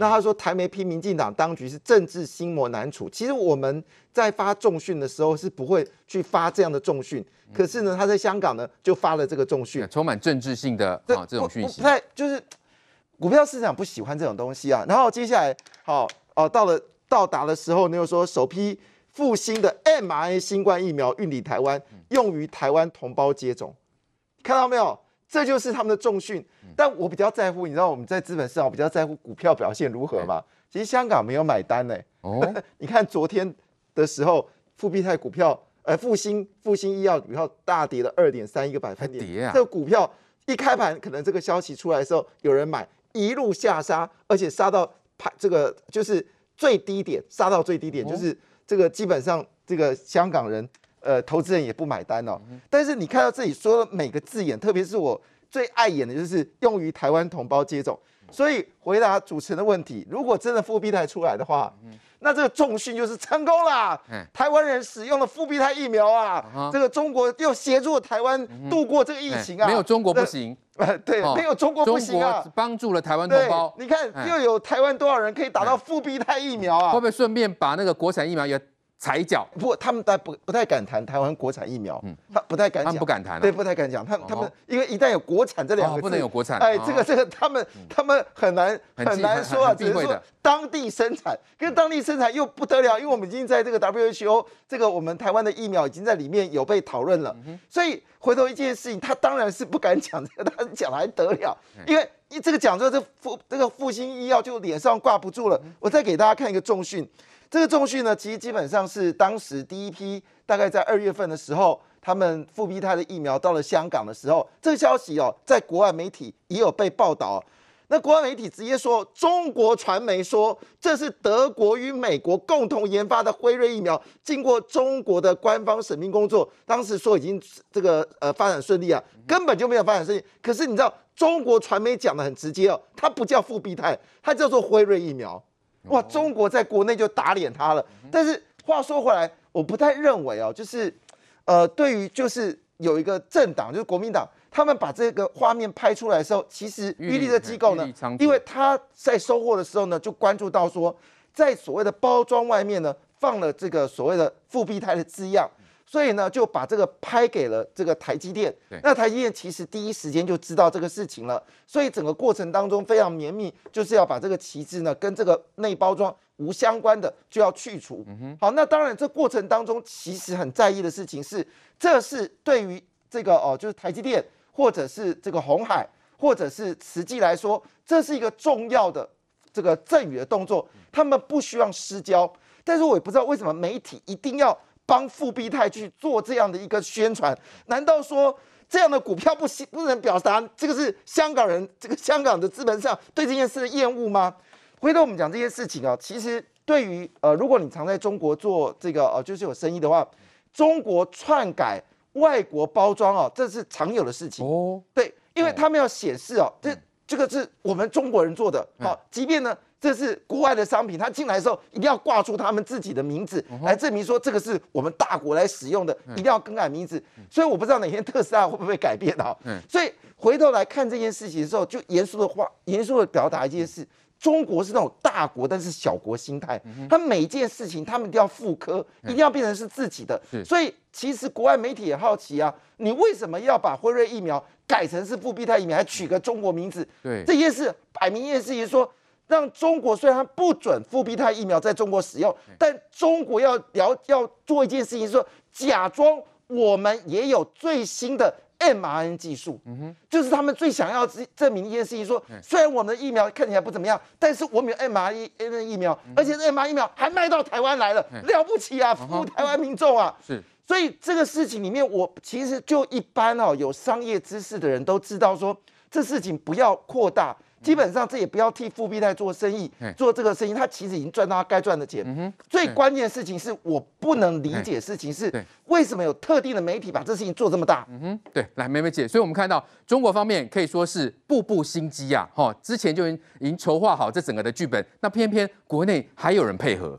那他说台媒批民进党当局是政治心魔难处。其实我们在发重讯的时候是不会去发这样的重讯，可是呢，他在香港呢就发了这个重讯，充满政治性的啊这种讯息。不太就是股票市场不喜欢这种东西啊。然后接下来好哦，到了到达的时候，呢又说首批复兴的 mRNA 新冠疫苗运抵台湾，用于台湾同胞接种，看到没有？这就是他们的重训，但我比较在乎，你知道我们在资本市场比较在乎股票表现如何吗？其实香港没有买单呢。哦，你看昨天的时候，复必泰股票，呃，复星复星医药股票大跌了二点三一个百分点。跌啊！这个股票一开盘，可能这个消息出来的时候，有人买，一路下杀，而且杀到盘这个就是最低点，杀到最低点，就是这个基本上这个香港人。呃，投资人也不买单哦。但是你看到这里说的每个字眼，特别是我最碍眼的就是用于台湾同胞接种。所以回答主持人的问题，如果真的复必泰出来的话，那这个重训就是成功啦。台湾人使用了复必泰疫苗啊，这个中国又协助台湾度过这个疫情啊。没有中国不行。对，没有中国不行啊。帮助了台湾同胞。你看又有台湾多少人可以打到复必泰疫苗啊？会不会顺便把那个国产疫苗也？踩脚，不，他们不不太敢谈台湾国产疫苗，嗯，他不太敢讲，他们不敢谈，对，不太敢讲，他他们因为一旦有国产这两个字，不能有国产，哎，这个这个他们他们很难很难说啊，只是说当地生产跟当地生产又不得了，因为我们已经在这个 WHO 这个我们台湾的疫苗已经在里面有被讨论了，所以回头一件事情，他当然是不敢讲这个，他讲还得了，因为一这个讲之后，这复这个复星医药就脸上挂不住了，我再给大家看一个重讯。这个重讯呢，其实基本上是当时第一批，大概在二月份的时候，他们复必泰的疫苗到了香港的时候，这个消息哦，在国外媒体也有被报道。那国外媒体直接说，中国传媒说这是德国与美国共同研发的辉瑞疫苗，经过中国的官方审批工作，当时说已经这个呃发展顺利啊，根本就没有发展顺利。可是你知道，中国传媒讲的很直接哦，它不叫复必泰，它叫做辉瑞疫苗。哇！中国在国内就打脸他了。但是话说回来，我不太认为哦，就是呃，对于就是有一个政党，就是国民党，他们把这个画面拍出来的时候，其实玉立的机构呢，因为他在收货的时候呢，就关注到说，在所谓的包装外面呢，放了这个所谓的复必泰的字样。所以呢，就把这个拍给了这个台积电。那台积电其实第一时间就知道这个事情了，所以整个过程当中非常绵密，就是要把这个旗帜呢跟这个内包装无相关的就要去除。好，那当然这过程当中其实很在意的事情是，这是对于这个哦，就是台积电或者是这个红海或者是慈济来说，这是一个重要的这个赠与的动作，他们不希望失焦。但是我也不知道为什么媒体一定要。帮富必泰去做这样的一个宣传，难道说这样的股票不行，不能表达这个是香港人这个香港的资本上对这件事的厌恶吗？回头我们讲这些事情啊，其实对于呃，如果你常在中国做这个呃，就是有生意的话，中国篡改外国包装啊，这是常有的事情哦。对，因为他们要显示哦，这这个是我们中国人做的，好，即便呢。这是国外的商品，他进来的时候一定要挂出他们自己的名字，来证明说这个是我们大国来使用的，一定要更改名字。所以我不知道哪天特斯拉会不会改变啊？所以回头来看这件事情的时候，就严肃的话，严肃的表达一件事：中国是那种大国，但是小国心态。他每一件事情，他们一定要复刻，一定要变成是自己的。所以其实国外媒体也好奇啊，你为什么要把辉瑞疫苗改成是复必泰疫苗，还取个中国名字？对，这件事摆明一件事情说。让中国虽然不准复必泰疫苗在中国使用，但中国要要要做一件事情，说假装我们也有最新的 mRNA 技术，嗯哼，就是他们最想要证证明一件事情，说虽然我们的疫苗看起来不怎么样，但是我们有 mRNA 疫苗，而且 mRNA 疫苗还卖到台湾来了，了不起啊，服务台湾民众啊，是，所以这个事情里面，我其实就一般哦，有商业知识的人都知道说，这事情不要扩大。基本上这也不要替富必泰做生意，做这个生意，他其实已经赚到他该赚的钱。最关键的事情是我不能理解事情是，为什么有特定的媒体把这事情做这么大？嗯哼，对，来梅梅姐，所以我们看到中国方面可以说是步步心机啊，哈，之前就已经已经筹划好这整个的剧本，那偏偏国内还有人配合。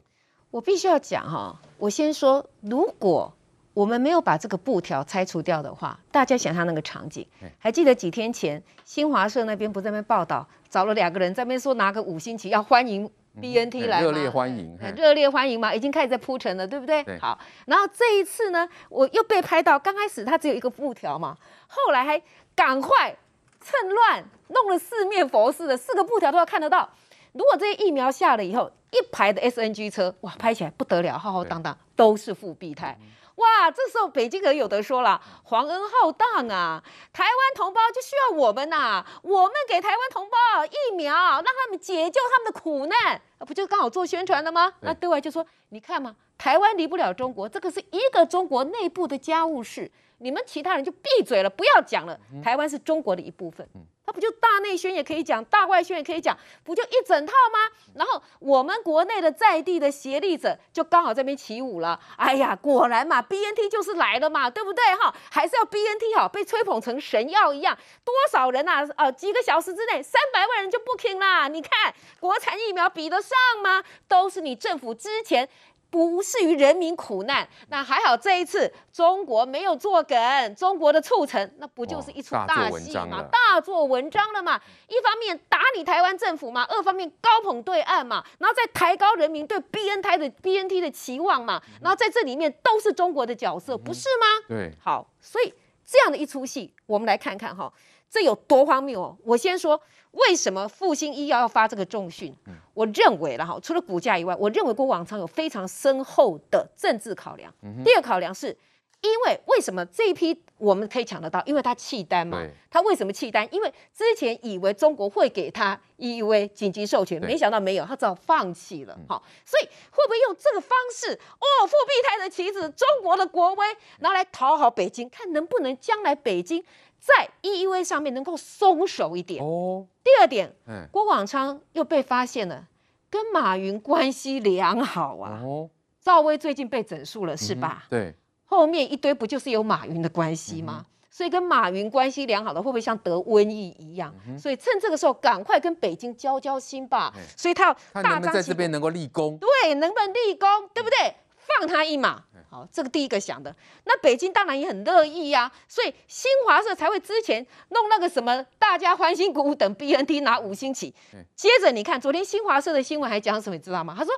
我必须要讲哈，我先说，如果我们没有把这个布条拆除掉的话，大家想象那个场景，还记得几天前新华社那边不在那边报道，找了两个人在那边说拿个五星旗要欢迎 BNT 来热烈欢迎，热烈欢迎嘛，已经开始在铺陈了，对不对？好，然后这一次呢，我又被拍到，刚开始它只有一个布条嘛，后来还赶快趁乱弄了四面佛似的，四个布条都要看得到。如果这些疫苗下了以后，一排的 SNG 车，哇，拍起来不得了，浩浩荡荡，都是复必泰。哇，这时候北京可有得说了，皇恩浩荡啊！台湾同胞就需要我们呐、啊，我们给台湾同胞疫苗，让他们解救他们的苦难，不就刚好做宣传了吗？那对外就说，你看嘛，台湾离不了中国，这个是一个中国内部的家务事，你们其他人就闭嘴了，不要讲了，台湾是中国的一部分。不就大内宣也可以讲，大外宣也可以讲，不就一整套吗？然后我们国内的在地的协力者就刚好这边起舞了。哎呀，果然嘛，BNT 就是来了嘛，对不对哈？还是要 BNT 好，被吹捧成神药一样，多少人呐、啊？呃，几个小时之内，三百万人就不听啦。你看，国产疫苗比得上吗？都是你政府之前。不是于人民苦难，那还好这一次中国没有作梗，中国的促成，那不就是一出大戏嘛？大做文章了嘛？一方面打你台湾政府嘛，二方面高捧对岸嘛，然后再抬高人民对 B N 台的 BNT 的期望嘛，然后在这里面都是中国的角色，不是吗？对，好，所以这样的一出戏，我们来看看哈，这有多荒谬哦！我先说。为什么复星医药要发这个重讯？我认为了哈，除了股价以外，我认为郭广昌有非常深厚的政治考量。第二考量是，因为为什么这一批我们可以抢得到？因为他弃单嘛。他为什么弃单？因为之前以为中国会给他 EUA 紧急授权，没想到没有，他只好放弃了。好，所以会不会用这个方式？哦，复辟台的旗子，中国的国威，拿来讨好北京，看能不能将来北京。在 EUA 上面能够松手一点哦。第二点，郭广昌又被发现了跟马云关系良好啊。哦，赵薇最近被整肃了是吧？对，后面一堆不就是有马云的关系吗？所以跟马云关系良好的会不会像得瘟疫一样？所以趁这个时候赶快跟北京交交心吧。所以他要大张在这边能够立功，对，能不能立功，对不对？放他一马。好，这个第一个想的，那北京当然也很乐意呀、啊，所以新华社才会之前弄那个什么，大家欢欣鼓舞等 BNT 拿五星旗。接着你看，昨天新华社的新闻还讲什么，你知道吗？他说，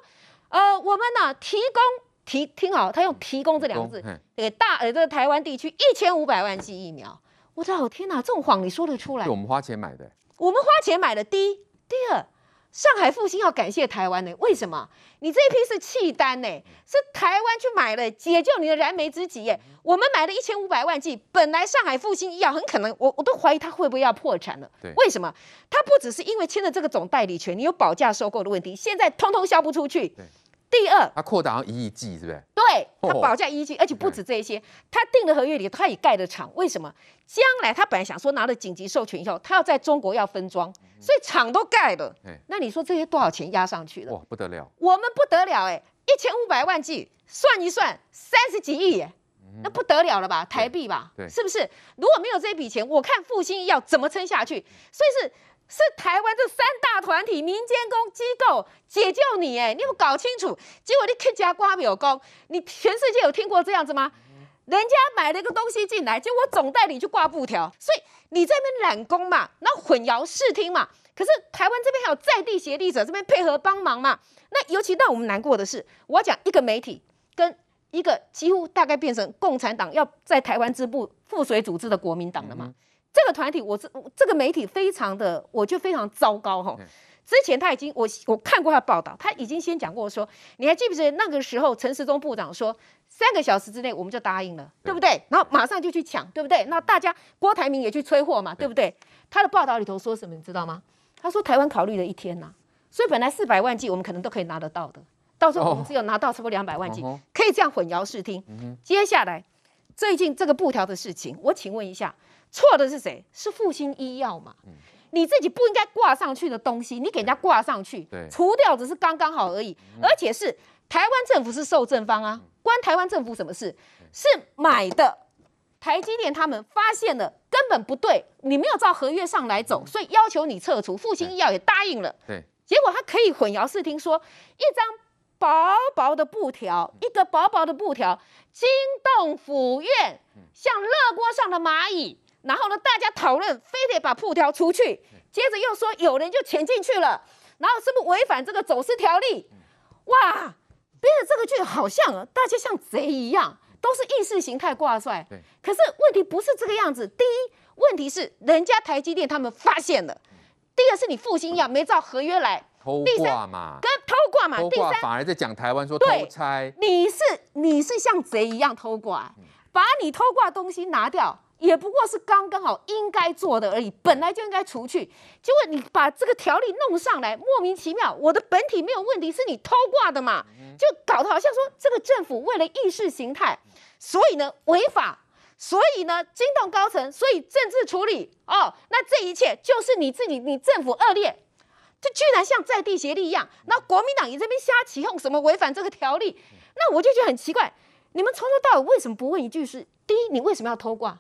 呃，我们呢提供提听好，他用提供这两个字给大呃这个台湾地区一千五百万剂疫苗。我的老天哪，这种谎你说得出来？我们花钱买的，我们花钱买的。第一，第二。上海复兴要感谢台湾呢？为什么？你这一批是契丹呢？是台湾去买了，解救你的燃眉之急耶！我们买了一千五百万剂，本来上海复兴医药很可能，我我都怀疑他会不会要破产了。对，为什么？他不只是因为签了这个总代理权，你有保价收购的问题，现在通通销不出去。对。第二，它扩大到一亿剂，是不是？对，它保价一亿剂，而且不止这些，它定的合约里它也盖了厂。为什么？将来他本来想说拿了紧急授权以后，他要在中国要分装，所以厂都盖了。那你说这些多少钱压上去了？哇，不得了！我们不得了哎，一千五百万剂，算一算三十几亿耶，那不得了了吧？台币吧？对，是不是？如果没有这笔钱，我看复兴医药怎么撑下去？所以是。是台湾这三大团体、民间公机构解救你，哎，你有搞清楚？结果你客家瓜没有工，你全世界有听过这样子吗？人家买了一个东西进来，结果总代理去挂布条，所以你这边揽工嘛，然后混淆视听嘛。可是台湾这边还有在地协力者这边配合帮忙嘛。那尤其让我们难过的是，我要讲一个媒体跟一个几乎大概变成共产党要在台湾支部附水组织的国民党了嘛。嗯这个团体，我是这个媒体非常的，我觉得非常糟糕哈。之前他已经，我我看过他报道，他已经先讲过说，你还记不记得那个时候陈时中部长说，三个小时之内我们就答应了，对不对？然后马上就去抢，对不对？那大家郭台铭也去催货嘛，对不对？他的报道里头说什么，你知道吗？他说台湾考虑了一天呐，所以本来四百万剂我们可能都可以拿得到的，到时候我们只有拿到差不多两百万剂，可以这样混淆视听。接下来最近这个布条的事情，我请问一下。错的是谁？是复兴医药嘛？嗯、你自己不应该挂上去的东西，你给人家挂上去，除掉只是刚刚好而已。嗯、而且是台湾政府是受赠方啊，关台湾政府什么事？是买的台积电他们发现了根本不对，你没有照合约上来走，所以要求你撤除。复兴医药也答应了，对，结果他可以混淆视听说一张薄薄的布条，一个薄薄的布条，惊动府院，像热锅上的蚂蚁。然后呢，大家讨论，非得把布条除去。接着又说有人就潜进去了，然后是不是违反这个走私条例？哇，编的这个剧好像啊，大家像贼一样，都是意识形态挂帅。可是问题不是这个样子。第一，问题是人家台积电他们发现了；第二是你复兴要没照合约来。偷挂嘛，跟偷挂嘛，第三反而在讲台湾说偷拆。你是你是像贼一样偷挂，把你偷挂东西拿掉。也不过是刚刚好应该做的而已，本来就应该除去。结果你把这个条例弄上来，莫名其妙。我的本体没有问题，是你偷挂的嘛？就搞得好像说这个政府为了意识形态，所以呢违法，所以呢惊动高层，所以政治处理哦。那这一切就是你自己，你政府恶劣，这居然像在地协力一样。那国民党也这边瞎起哄，什么违反这个条例？那我就觉得很奇怪，你们从头到尾为什么不问一句是：第一，你为什么要偷挂？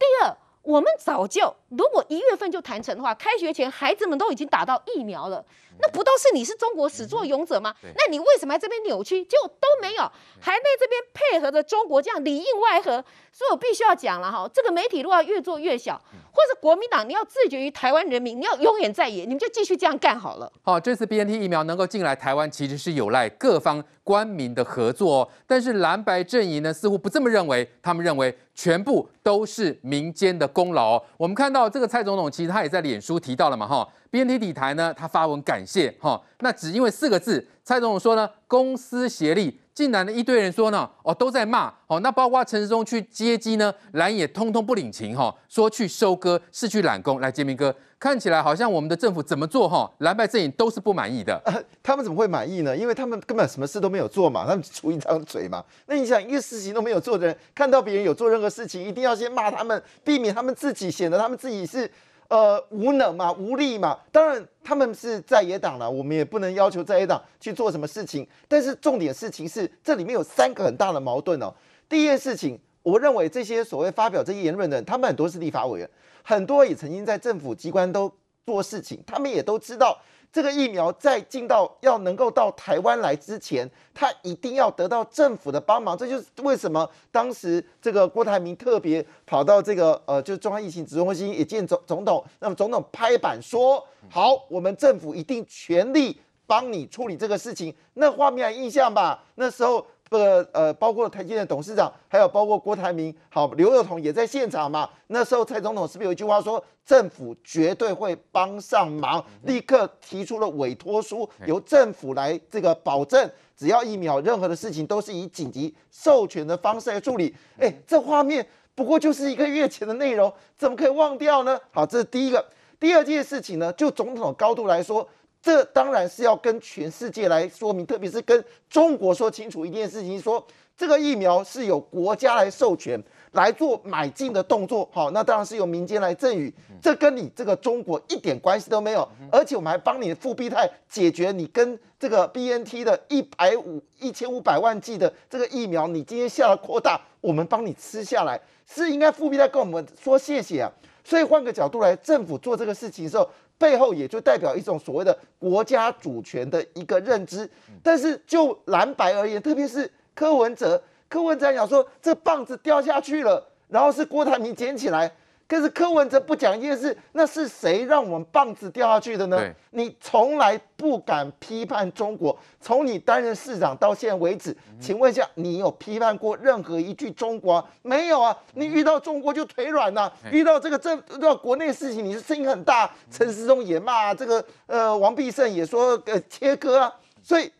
第二，我们早就如果一月份就谈成的话，开学前孩子们都已经打到疫苗了，那不都是你是中国始作俑者吗？那你为什么在这边扭曲？结果都没有，还在这边配合着中国这样里应外合，所以我必须要讲了哈，这个媒体如果要越做越小，或是国民党你要自绝于台湾人民，你要永远在野，你们就继续这样干好了。好，这次 BNT 疫苗能够进来台湾，其实是有赖各方官民的合作，哦但是蓝白阵营呢似乎不这么认为，他们认为全部都是民间的功劳。我们看到这个蔡总统其实他也在脸书提到了嘛，哈，BNT 底台呢，他发文感谢，哈，那只因为四个字，蔡总统说呢，公私协力。竟然呢，一堆人说呢，哦，都在骂，哦，那包括陈时中去接机呢，蓝也通通不领情，哈，说去收割是去揽功。来，洁民哥，看起来好像我们的政府怎么做，哈，蓝白阵营都是不满意的。他们怎么会满意呢？因为他们根本什么事都没有做嘛，他们出一张嘴嘛。那你想，一个事情都没有做的人，看到别人有做任何事情，一定要先骂他们，避免他们自己显得他们自己是。呃，无能嘛，无力嘛。当然，他们是在野党了，我们也不能要求在野党去做什么事情。但是重点事情是，这里面有三个很大的矛盾哦。第一件事情，我认为这些所谓发表这些言论的人，他们很多是立法委员，很多也曾经在政府机关都做事情，他们也都知道。这个疫苗在进到要能够到台湾来之前，他一定要得到政府的帮忙。这就是为什么当时这个郭台铭特别跑到这个呃，就是中央疫情指挥中心也见总总统。那么总统拍板说：“好，我们政府一定全力帮你处理这个事情。”那画面还印象吧？那时候。这个呃，包括台积电董事长，还有包括郭台铭，好，刘宥彤也在现场嘛。那时候蔡总统是不是有一句话说，政府绝对会帮上忙，立刻提出了委托书，由政府来这个保证，只要疫苗任何的事情都是以紧急授权的方式来处理。哎，这画面不过就是一个月前的内容，怎么可以忘掉呢？好，这是第一个。第二件事情呢，就总统的高度来说。这当然是要跟全世界来说明，特别是跟中国说清楚一件事情：说这个疫苗是由国家来授权来做买进的动作。好，那当然是由民间来赠予，这跟你这个中国一点关系都没有。而且我们还帮你的复必泰解决你跟这个 BNT 的一百五一千五百万剂的这个疫苗，你今天下了扩大，我们帮你吃下来，是应该复必泰跟我们说谢谢啊。所以换个角度来，政府做这个事情的时候。背后也就代表一种所谓的国家主权的一个认知，但是就蓝白而言，特别是柯文哲，柯文哲讲说这棒子掉下去了，然后是郭台铭捡起来。可是柯文哲不讲一件事，那是谁让我们棒子掉下去的呢？你从来不敢批判中国，从你担任市长到现在为止，请问一下，你有批判过任何一句中国？没有啊！你遇到中国就腿软呐、啊，遇到这个政遇到国内事情，你是声音很大。陈时中也骂这个，呃，王必胜也说呃切割啊。所以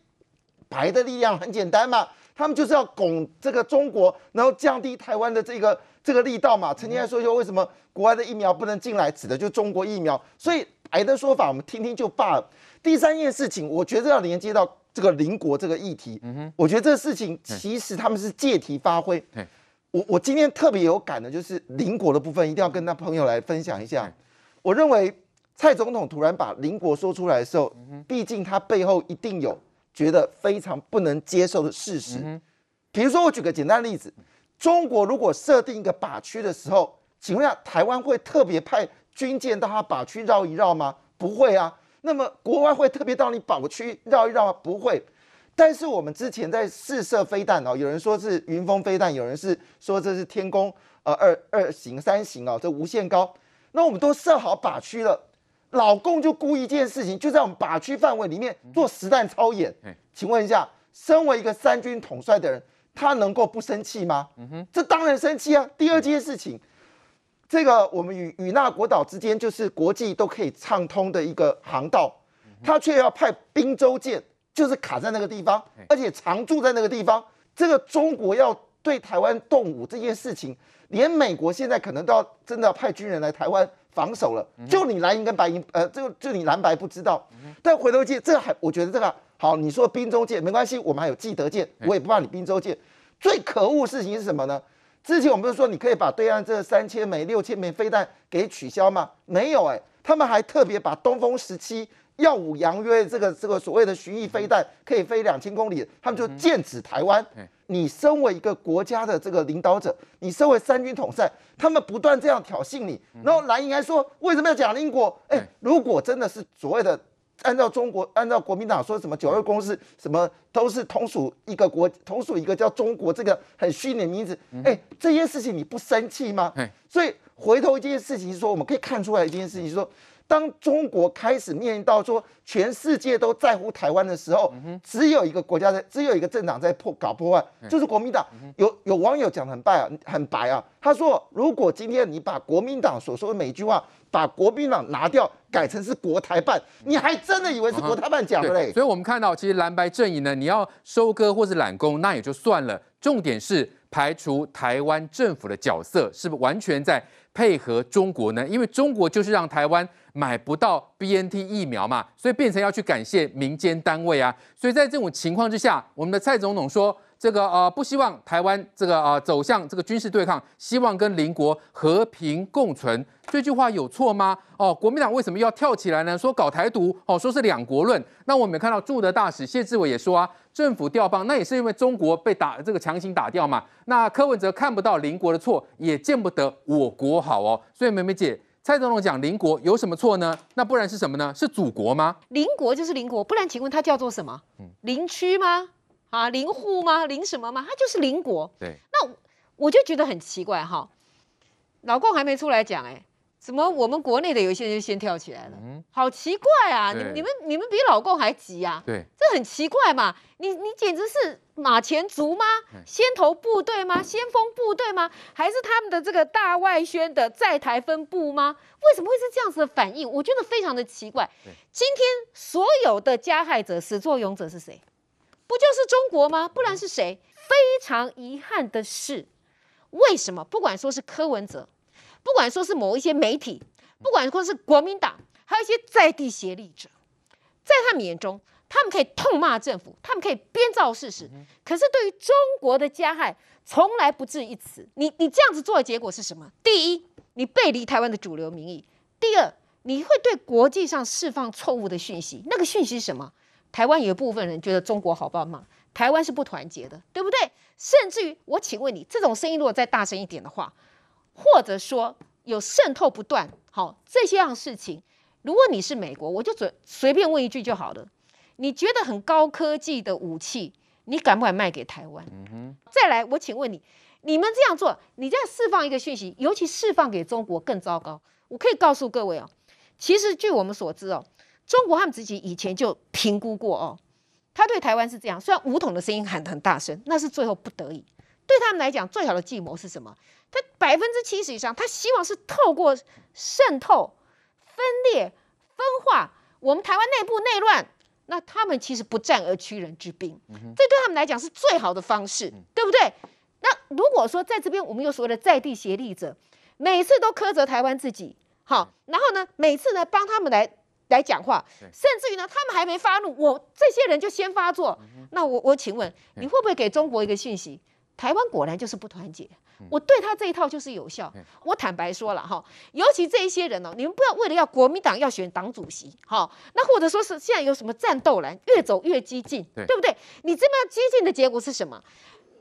白的力量很简单嘛，他们就是要拱这个中国，然后降低台湾的这个。这个力道嘛，曾经还说说为什么国外的疫苗不能进来，指的就是中国疫苗。所以白的说法我们听听就罢了。第三件事情，我觉得要连接到这个邻国这个议题。嗯哼，我觉得这个事情其实他们是借题发挥。我我今天特别有感的就是邻国的部分，一定要跟他朋友来分享一下。我认为蔡总统突然把邻国说出来的时候，毕竟他背后一定有觉得非常不能接受的事实。比如说，我举个简单的例子。中国如果设定一个靶区的时候，请问一下，台湾会特别派军舰到它靶区绕一绕吗？不会啊。那么国外会特别到你靶区绕一绕吗？不会。但是我们之前在试射飞弹哦，有人说是云峰飞弹，有人是说这是天宫呃二二型、三型哦，这无限高。那我们都设好靶区了，老共就故意一件事情，就在我们靶区范围里面做实弹操演。请问一下，身为一个三军统帅的人，他能够不生气吗？这当然生气啊。第二件事情，这个我们与与那国岛之间就是国际都可以畅通的一个航道，他却要派兵州舰。就是卡在那个地方，而且常驻在那个地方。这个中国要对台湾动武这件事情，连美国现在可能都要真的要派军人来台湾防守了。就你蓝营跟白营，呃，就就你蓝白不知道。但回头见，这个还我觉得这个好。你说宾州舰没关系，我们还有基德舰，我也不怕你宾州舰。最可恶的事情是什么呢？之前我们不是说你可以把对岸这三千枚、六千枚飞弹给取消吗？没有哎、欸，他们还特别把东风十七。耀武扬威，这个这个所谓的巡弋飞弹可以飞两千公里，他们就剑指台湾。你身为一个国家的这个领导者，你身为三军统帅，他们不断这样挑衅你，然后蓝营还说为什么要讲英国？哎，如果真的是所谓的按照中国按照国民党说什么九二共识，什么都是同属一个国，同属一个叫中国这个很虚拟的名字，哎，这些事情你不生气吗？所以回头一件事情是说，我们可以看出来一件事情是说。当中国开始面临到说全世界都在乎台湾的时候，只有一个国家在，只有一个政党在破搞破坏，就是国民党。有有网友讲得很白啊，很白啊，他说：如果今天你把国民党所说的每一句话，把国民党拿掉，改成是国台办，你还真的以为是国台办讲的嘞？所以，我们看到其实蓝白阵营呢，你要收割或是揽功，那也就算了，重点是排除台湾政府的角色，是不是完全在配合中国呢？因为中国就是让台湾。买不到 BNT 疫苗嘛，所以变成要去感谢民间单位啊。所以在这种情况之下，我们的蔡总统说，这个呃不希望台湾这个呃走向这个军事对抗，希望跟邻国和平共存。这句话有错吗？哦，国民党为什么要跳起来呢？说搞台独，哦，说是两国论。那我们也看到驻德大使谢志伟也说啊，政府调棒那也是因为中国被打这个强行打掉嘛。那柯文哲看不到邻国的错，也见不得我国好哦。所以梅梅姐。蔡总统讲邻国有什么错呢？那不然是什么呢？是祖国吗？邻国就是邻国，不然请问它叫做什么？邻区吗？啊，邻户吗？邻什么吗？它就是邻国。对，那我就觉得很奇怪哈，老共还没出来讲哎。怎么我们国内的有些人就先跳起来了？嗯，好奇怪啊！你你们你们比老共还急啊？对，这很奇怪嘛！你你简直是马前卒吗？先头部队吗？先锋部队吗？还是他们的这个大外宣的在台分部吗？为什么会是这样子的反应？我觉得非常的奇怪。今天所有的加害者、始作俑者是谁？不就是中国吗？不然是谁？非常遗憾的是，为什么不管说是柯文哲？不管说是某一些媒体，不管说是国民党，还有一些在地协力者，在他们眼中，他们可以痛骂政府，他们可以编造事实，可是对于中国的加害，从来不置一词。你你这样子做的结果是什么？第一，你背离台湾的主流民意；第二，你会对国际上释放错误的讯息。那个讯息是什么？台湾有一部分人觉得中国好棒棒，台湾是不团结的，对不对？甚至于，我请问你，这种声音如果再大声一点的话。或者说有渗透不断，好，这些样事情，如果你是美国，我就随随便问一句就好了。你觉得很高科技的武器，你敢不敢卖给台湾？嗯哼。再来，我请问你，你们这样做，你在释放一个讯息，尤其释放给中国更糟糕。我可以告诉各位哦，其实据我们所知哦，中国他们自己以前就评估过哦，他对台湾是这样，虽然武统的声音喊得很大声，那是最后不得已。对他们来讲，最好的计谋是什么？他百分之七十以上，他希望是透过渗透、分裂、分化我们台湾内部内乱，那他们其实不战而屈人之兵，这对他们来讲是最好的方式，对不对？那如果说在这边我们有所谓的在地协力者，每次都苛责台湾自己，好，然后呢，每次呢帮他们来来讲话，甚至于呢，他们还没发怒，我这些人就先发作，那我我请问，你会不会给中国一个讯息？台湾果然就是不团结，我对他这一套就是有效。我坦白说了哈，尤其这一些人哦，你们不要为了要国民党要选党主席，哈，那或者说是现在有什么战斗蓝越走越激进，对不对？你这么激进的结果是什么？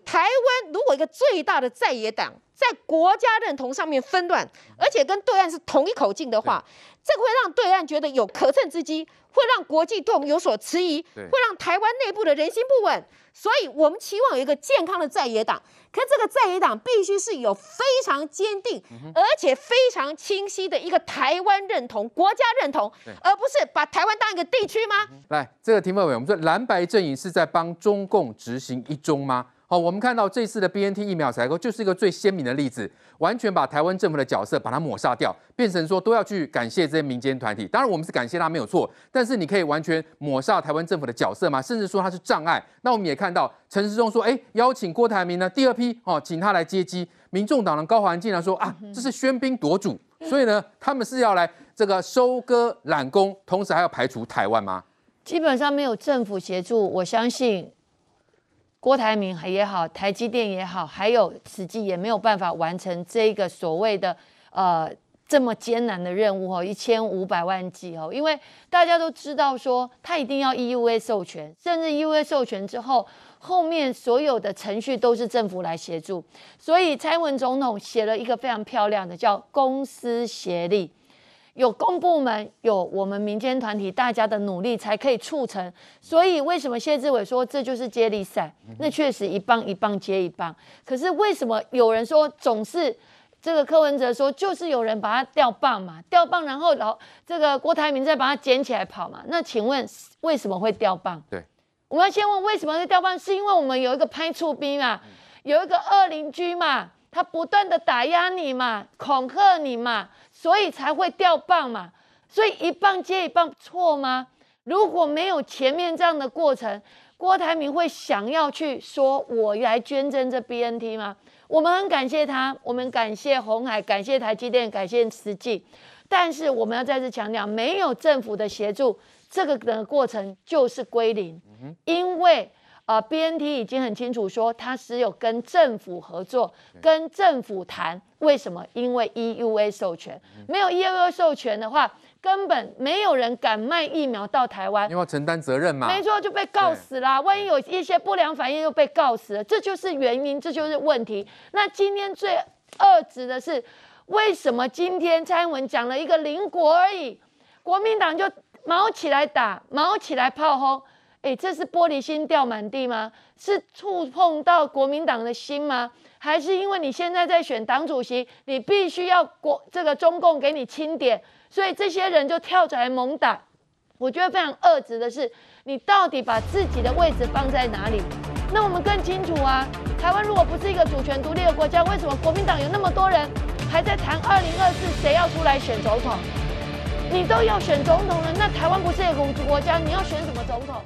台湾如果一个最大的在野党在国家认同上面纷乱，而且跟对岸是同一口径的话，这个会让对岸觉得有可乘之机，会让国际对我们有所迟疑，会让台湾内部的人心不稳。所以我们期望有一个健康的在野党，可是这个在野党必须是有非常坚定，而且非常清晰的一个台湾认同、国家认同，而不是把台湾当一个地区吗？来，这个题目委，我们说蓝白阵营是在帮中共执行一中吗？好，我们看到这次的 BNT 疫苗采购就是一个最鲜明的例子，完全把台湾政府的角色把它抹杀掉，变成说都要去感谢这些民间团体。当然，我们是感谢他没有错，但是你可以完全抹杀台湾政府的角色吗？甚至说他是障碍？那我们也看到陈时中说，哎，邀请郭台铭呢第二批哦，请他来接机。民众党的高虹安竟然说啊，这是喧宾夺主，所以呢，他们是要来这个收割揽功，同时还要排除台湾吗？基本上没有政府协助，我相信。郭台铭也好，台积电也好，还有慈济也没有办法完成这个所谓的呃这么艰难的任务哦，一千五百万剂哦，因为大家都知道说他一定要 EUA 授权，甚至 EUA 授权之后，后面所有的程序都是政府来协助，所以蔡英文总统写了一个非常漂亮的叫公私协力。有公部门，有我们民间团体，大家的努力才可以促成。所以为什么谢志伟说这就是接力赛？那确实一棒一棒接一棒。可是为什么有人说总是这个柯文哲说就是有人把他掉棒嘛？掉棒，然后老这个郭台铭再把他捡起来跑嘛？那请问为什么会掉棒？对，我们要先问为什么会掉棒？是因为我们有一个拍醋兵嘛，有一个二邻居嘛，他不断的打压你嘛，恐吓你嘛。所以才会掉棒嘛，所以一棒接一棒错吗？如果没有前面这样的过程，郭台铭会想要去说我来捐赠这 BNT 吗？我们很感谢他，我们感谢鸿海，感谢台积电，感谢慈济，但是我们要再次强调，没有政府的协助，这个的过程就是归零，因为。啊，BNT 已经很清楚说，他只有跟政府合作，跟政府谈。为什么？因为 EUA 授权，没有 EUA 授权的话，根本没有人敢卖疫苗到台湾。因为要承担责任嘛。没错，就被告死啦。万一有一些不良反应，又被告死了，这就是原因，这就是问题。那今天最恶质的是，为什么今天蔡英文讲了一个邻国而已，国民党就毛起来打，毛起来炮轰？哎，这是玻璃心掉满地吗？是触碰到国民党的心吗？还是因为你现在在选党主席，你必须要国这个中共给你清点，所以这些人就跳出来猛打？我觉得非常恶质的是，你到底把自己的位置放在哪里？那我们更清楚啊，台湾如果不是一个主权独立的国家，为什么国民党有那么多人还在谈二零二四谁要出来选总统？你都要选总统了，那台湾不是一个国家，你要选什么总统？